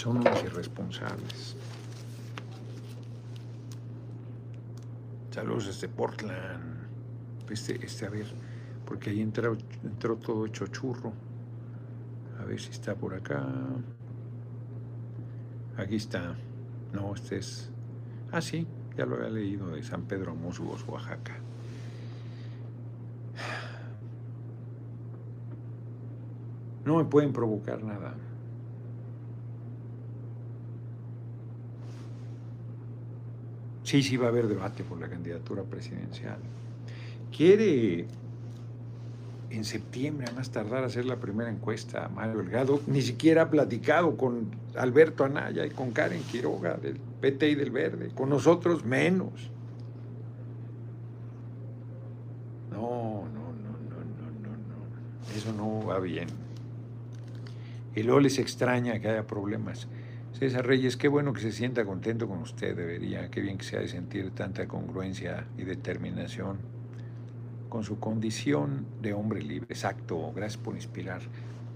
Son unos irresponsables. Saludos desde Portland. Este, este, a ver, porque ahí entró, entró todo hecho churro. A ver si está por acá. Aquí está. No, este es. Ah, sí, ya lo había leído de San Pedro Musgos, Oaxaca. No me pueden provocar nada. Sí, sí va a haber debate por la candidatura presidencial. Quiere en septiembre, a más tardar, hacer la primera encuesta Mario Delgado. Ni siquiera ha platicado con Alberto Anaya y con Karen Quiroga del PT y del Verde. Con nosotros menos. No, no, no, no, no, no, no. Eso no va bien. Y luego les extraña que haya problemas. César Reyes, qué bueno que se sienta contento con usted, debería, qué bien que se ha de sentir tanta congruencia y determinación con su condición de hombre libre. Exacto, gracias por inspirar.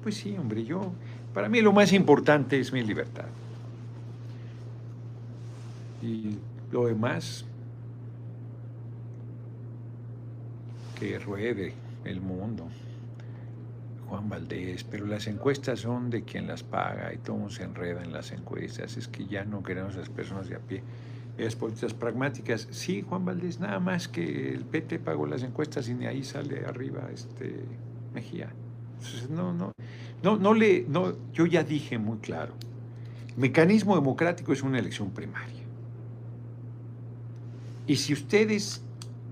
Pues sí, hombre, yo, para mí lo más importante es mi libertad. Y lo demás, que ruede el mundo. Juan Valdés, pero las encuestas son de quien las paga y todo se enreda en las encuestas. Es que ya no queremos las personas de a pie. Las políticas pragmáticas, sí, Juan Valdés, nada más que el PT pagó las encuestas y de ahí sale arriba este Mejía. no, no, no, no le, no, yo ya dije muy claro, mecanismo democrático es una elección primaria. Y si ustedes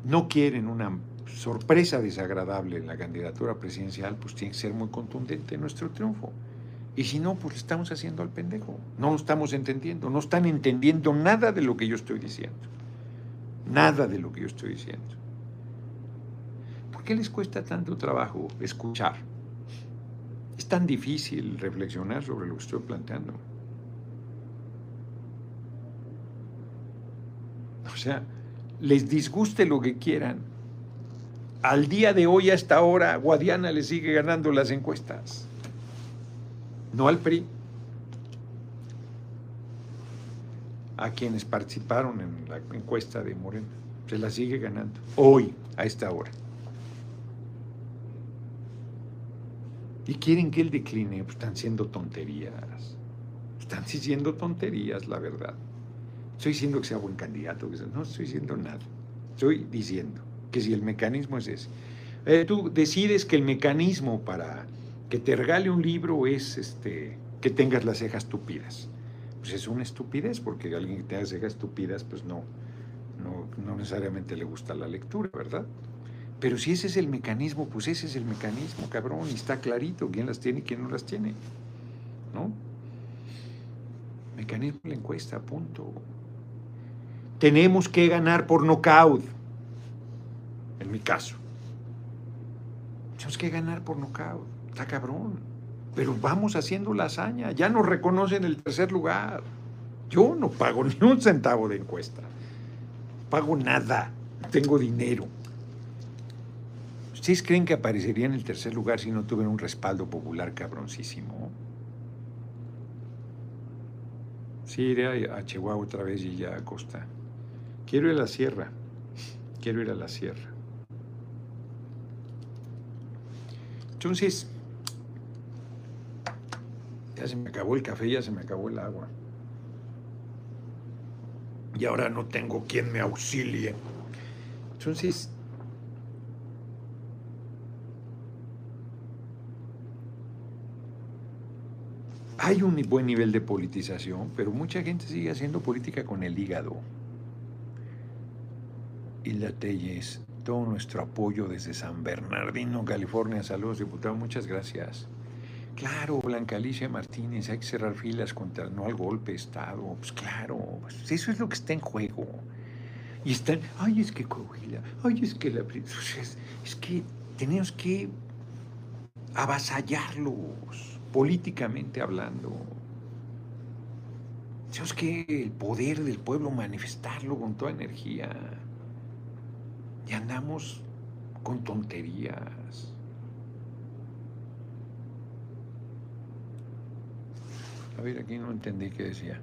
no quieren una sorpresa desagradable en la candidatura presidencial, pues tiene que ser muy contundente nuestro triunfo. Y si no, pues estamos haciendo al pendejo. No lo estamos entendiendo. No están entendiendo nada de lo que yo estoy diciendo. Nada de lo que yo estoy diciendo. ¿Por qué les cuesta tanto trabajo escuchar? Es tan difícil reflexionar sobre lo que estoy planteando. O sea, les disguste lo que quieran, al día de hoy, a esta hora, Guadiana le sigue ganando las encuestas. No al PRI. A quienes participaron en la encuesta de Morena. Se la sigue ganando. Hoy, a esta hora. ¿Y quieren que él decline? Pues están siendo tonterías. Están diciendo tonterías, la verdad. Estoy diciendo que sea buen candidato. No estoy diciendo nada. Estoy diciendo que si el mecanismo es ese. Eh, tú decides que el mecanismo para que te regale un libro es este, que tengas las cejas tupidas. Pues es una estupidez, porque alguien que tenga cejas tupidas, pues no, no, no necesariamente le gusta la lectura, ¿verdad? Pero si ese es el mecanismo, pues ese es el mecanismo, cabrón, y está clarito quién las tiene y quién no las tiene, ¿no? Mecanismo de la encuesta, punto. Tenemos que ganar por nocaut mi caso. Tenemos que ganar por nocaut, está cabrón. Pero vamos haciendo la hazaña, ya nos reconocen el tercer lugar. Yo no pago ni un centavo de encuesta, pago nada, tengo dinero. ¿Ustedes creen que aparecería en el tercer lugar si no tuviera un respaldo popular cabroncísimo? Sí, iré a, Chihuahua otra vez y ya a Costa. Quiero ir a la sierra. Quiero ir a la sierra. Entonces, ya se me acabó el café, ya se me acabó el agua. Y ahora no tengo quien me auxilie. Entonces, hay un buen nivel de politización, pero mucha gente sigue haciendo política con el hígado. Y la Telles todo nuestro apoyo desde San Bernardino, California. Saludos, diputado, muchas gracias. Claro, Blanca Alicia Martínez, hay que cerrar filas contra no al golpe de Estado. Pues claro, pues eso es lo que está en juego. Y están, ay, es que Coahuila, ay, es que la. Es, es que tenemos que avasallarlos, políticamente hablando. Tenemos que el poder del pueblo manifestarlo con toda energía. Y andamos con tonterías. A ver, aquí no entendí qué decía.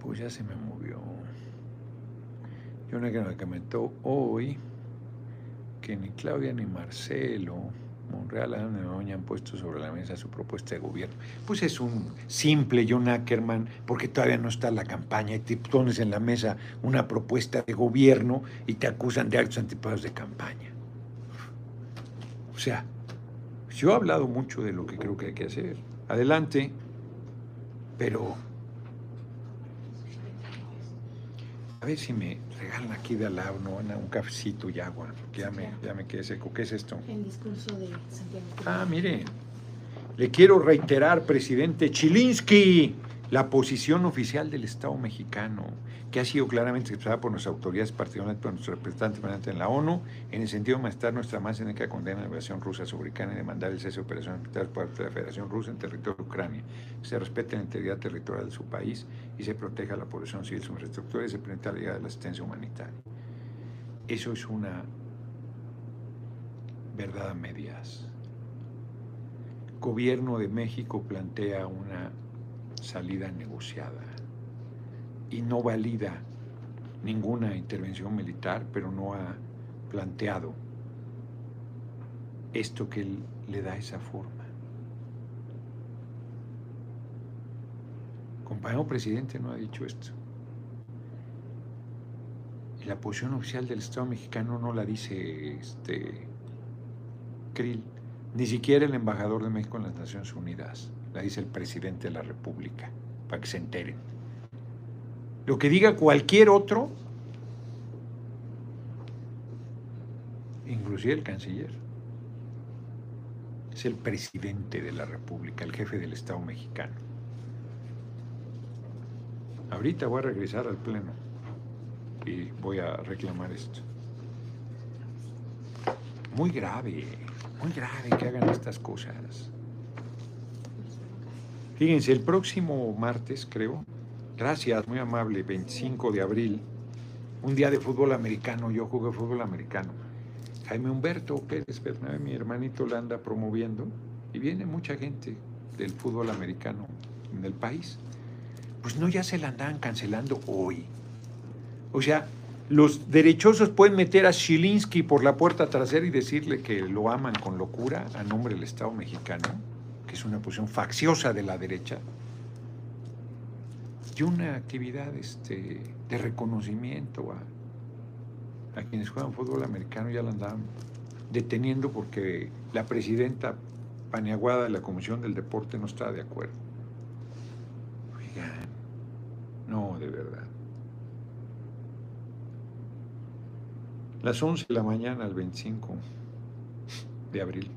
Pues ya se me movió. Yo una que me comentó hoy que ni Claudia ni Marcelo Monreal han puesto sobre la mesa su propuesta de gobierno. Pues es un simple John Ackerman, porque todavía no está la campaña y te pones en la mesa una propuesta de gobierno y te acusan de actos anticipados de campaña. O sea, yo he hablado mucho de lo que creo que hay que hacer. Adelante, pero a ver si me regalan aquí de al un cafecito y agua, que ya me, ya me quedé seco. ¿Qué es esto?
El discurso de Santiago.
Ah, mire, le quiero reiterar, presidente Chilinsky, la posición oficial del Estado mexicano, que ha sido claramente expresada por nuestras autoridades, particularmente por nuestro representante permanente en la ONU, en el sentido de manifestar nuestra más enérgica condena a la invasión rusa sobre Ucrania y demandar el cese de operaciones militares por parte de la Federación Rusa en territorio de Ucrania, que se respete la integridad territorial de su país y se proteja la población civil, su infraestructura y se permita la llegada de la asistencia humanitaria. Eso es una verdad a medias. Gobierno de México plantea una salida negociada y no valida ninguna intervención militar, pero no ha planteado esto que él le da esa forma. Compañero presidente no ha dicho esto. La posición oficial del Estado mexicano no la dice este Krill, ni siquiera el embajador de México en las Naciones Unidas la dice el presidente de la República, para que se enteren. Lo que diga cualquier otro, inclusive el canciller, es el presidente de la República, el jefe del Estado mexicano. Ahorita voy a regresar al Pleno y voy a reclamar esto. Muy grave, muy grave que hagan estas cosas. Fíjense, el próximo martes, creo, gracias, muy amable, 25 de abril, un día de fútbol americano, yo jugué fútbol americano. Jaime Humberto Pérez Bernabé, mi hermanito, la anda promoviendo y viene mucha gente del fútbol americano en el país. Pues no, ya se la andaban cancelando hoy. O sea, los derechosos pueden meter a Shilinsky por la puerta trasera y decirle que lo aman con locura a nombre del Estado mexicano que es una posición facciosa de la derecha, y una actividad este, de reconocimiento a, a quienes juegan fútbol americano, ya la andaban deteniendo porque la presidenta Paniaguada de la Comisión del Deporte no está de acuerdo. Oigan, no, de verdad. Las 11 de la mañana al 25 de abril.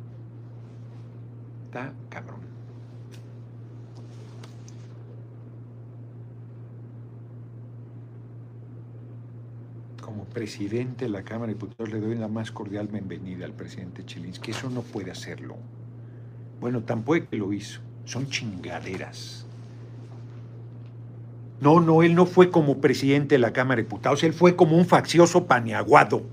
Está cabrón. Como presidente de la Cámara de Diputados le doy la más cordial bienvenida al presidente Chilinsky. Eso no puede hacerlo. Bueno, tampoco que lo hizo. Son chingaderas. No, no, él no fue como presidente de la Cámara de Diputados, él fue como un faccioso paneaguado.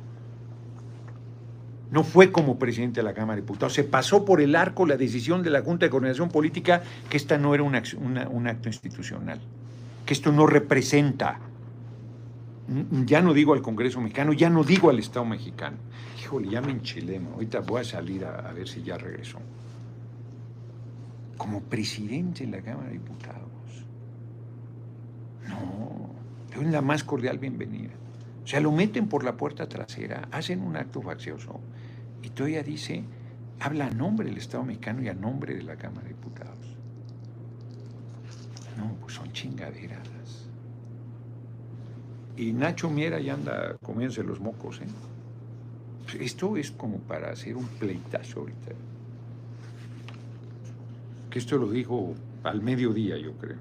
No fue como presidente de la Cámara de Diputados. Se pasó por el arco la decisión de la Junta de Coordinación Política que esta no era un acto institucional, que esto no representa, ya no digo al Congreso mexicano, ya no digo al Estado mexicano. Híjole, ya me enchilé, ahorita voy a salir a, ver si ya regresó. Como presidente de la Cámara de Diputados. No, es la más cordial bienvenida. O sea, lo meten por la puerta trasera, hacen un acto faccioso y todavía dice, habla a nombre del Estado mexicano y a nombre de la Cámara de Diputados. No, pues son chingaderas. Y Nacho Miera ya anda comiéndose los mocos, ¿eh? Esto es como para hacer un pleitazo ahorita. Que esto lo dijo al mediodía, yo creo.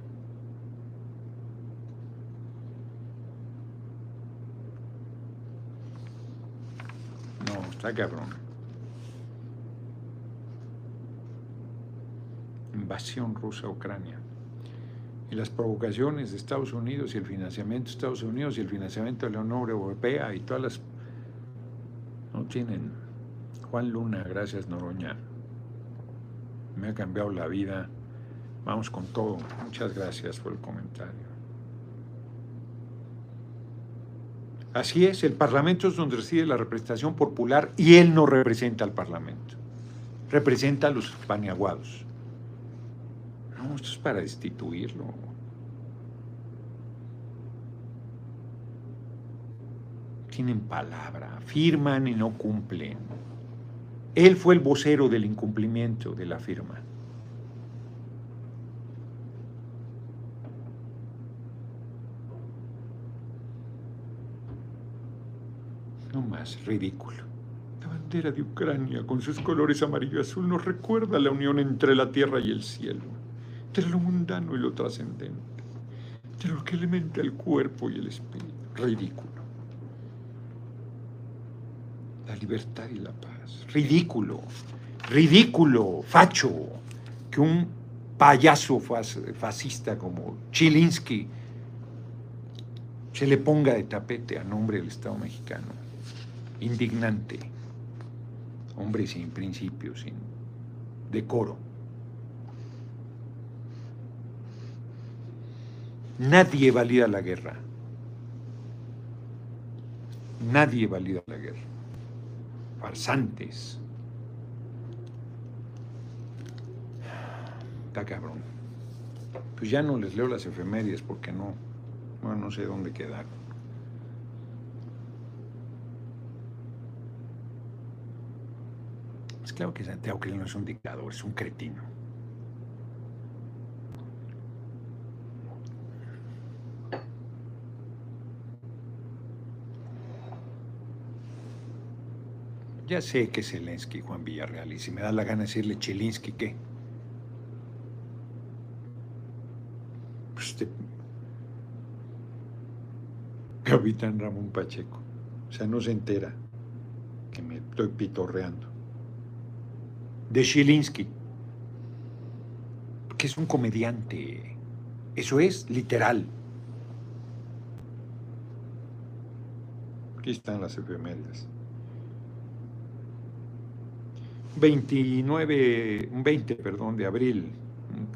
No, está cabrón. Invasión rusa a Ucrania. Y las provocaciones de Estados Unidos y el financiamiento de Estados Unidos y el financiamiento de la Unión Europea y todas las... No tienen. Juan Luna, gracias Noroña. me ha cambiado la vida. Vamos con todo. Muchas gracias por el comentario. Así es, el Parlamento es donde reside la representación popular y él no representa al Parlamento, representa a los paneaguados. No, esto es para destituirlo. Tienen palabra, firman y no cumplen. Él fue el vocero del incumplimiento de la firma. No más, ridículo. La bandera de Ucrania con sus colores amarillo y azul nos recuerda la unión entre la tierra y el cielo, entre lo mundano y lo trascendente, entre lo que alimenta el cuerpo y el espíritu. Ridículo. La libertad y la paz. Ridículo. Ridículo, facho, que un payaso fascista como Chilinsky se le ponga de tapete a nombre del Estado mexicano. Indignante. Hombre sin principios, sin decoro. Nadie valida la guerra. Nadie valida la guerra. Farsantes. Está cabrón. Pues ya no les leo las efemérides porque no, bueno, no sé dónde quedar. Es claro que Santiago que no es un dictador, es un cretino. Ya sé que es Zelensky, Juan Villarreal, y si me da la gana decirle Chelinsky, ¿qué? Pues Capitán Ramón Pacheco. O sea, no se entera que me estoy pitorreando. De Chilinsky, que es un comediante. Eso es literal. Aquí están las efemérides. 29, 20, perdón, de abril,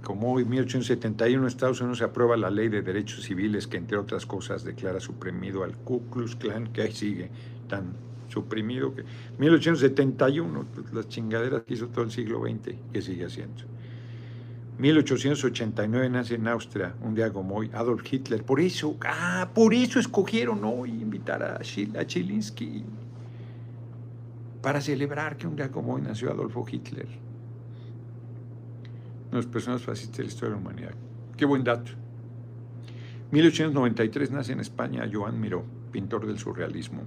como hoy, 1871, en Estados Unidos aprueba la Ley de Derechos Civiles que, entre otras cosas, declara suprimido al Ku Klux Klan, que ahí sigue tan suprimido que... 1871, pues, las chingaderas que hizo todo el siglo XX, que sigue haciendo. 1889 nace en Austria, un día como hoy, Adolf Hitler. Por eso, ah, por eso escogieron hoy invitar a, a Chilinsky para celebrar que un día como hoy nació Adolfo Hitler. Una de las personas fascistas de la historia de la humanidad. Qué buen dato. 1893 nace en España Joan Miró, pintor del surrealismo.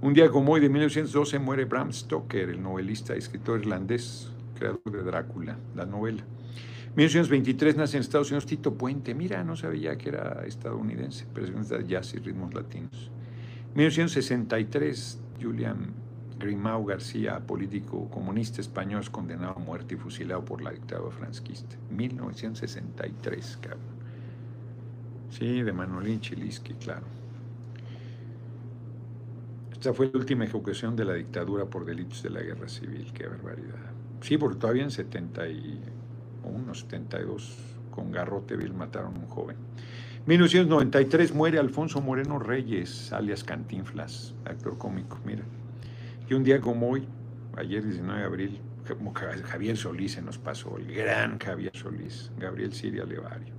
Un día como hoy de 1912 muere Bram Stoker, el novelista y escritor irlandés, creador de Drácula, la novela. 1923 nace en Estados Unidos Tito Puente. Mira, no sabía que era estadounidense, pero es de jazz y ritmos latinos. 1963, Julian Grimao García, político comunista español, es condenado a muerte y fusilado por la dictadura franquista. 1963, cabrón. Sí, de Manolín Chiliski, claro. Esta fue la última ejecución de la dictadura por delitos de la guerra civil. Qué barbaridad. Sí, porque todavía en 71, 72, con garrote vil mataron a un joven. 1993 muere Alfonso Moreno Reyes, alias Cantinflas, actor cómico, mira. Y un día como hoy, ayer 19 de abril, Javier Solís se nos pasó, el gran Javier Solís, Gabriel Siria Levario.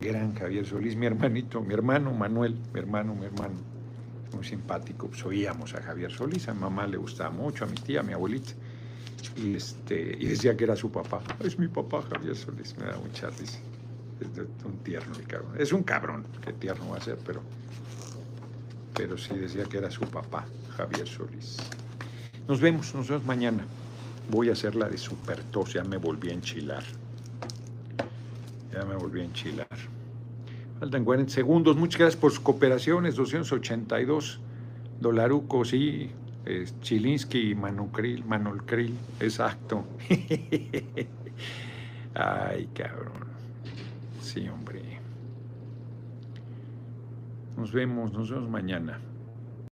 Gran Javier Solís, mi hermanito, mi hermano Manuel, mi hermano, mi hermano, muy simpático. Pues oíamos a Javier Solís, a mi mamá le gustaba mucho, a mi tía, a mi abuelita. Y, este, y decía que era su papá. Es mi papá, Javier Solís, me da mucha risa. Es un tierno el cabrón. Es un cabrón, qué tierno va a ser, pero, pero sí decía que era su papá. Javier Solís. Nos vemos, nos vemos mañana. Voy a hacer la de super tos, ya me volví a enchilar. Ya me volví a enchilar. Faltan 40 segundos. Muchas gracias por sus cooperaciones. 282 dolarucos y Chilinsky y Manolcril, Manolcril, exacto. Ay, cabrón. Sí, hombre. Nos vemos, nos vemos mañana.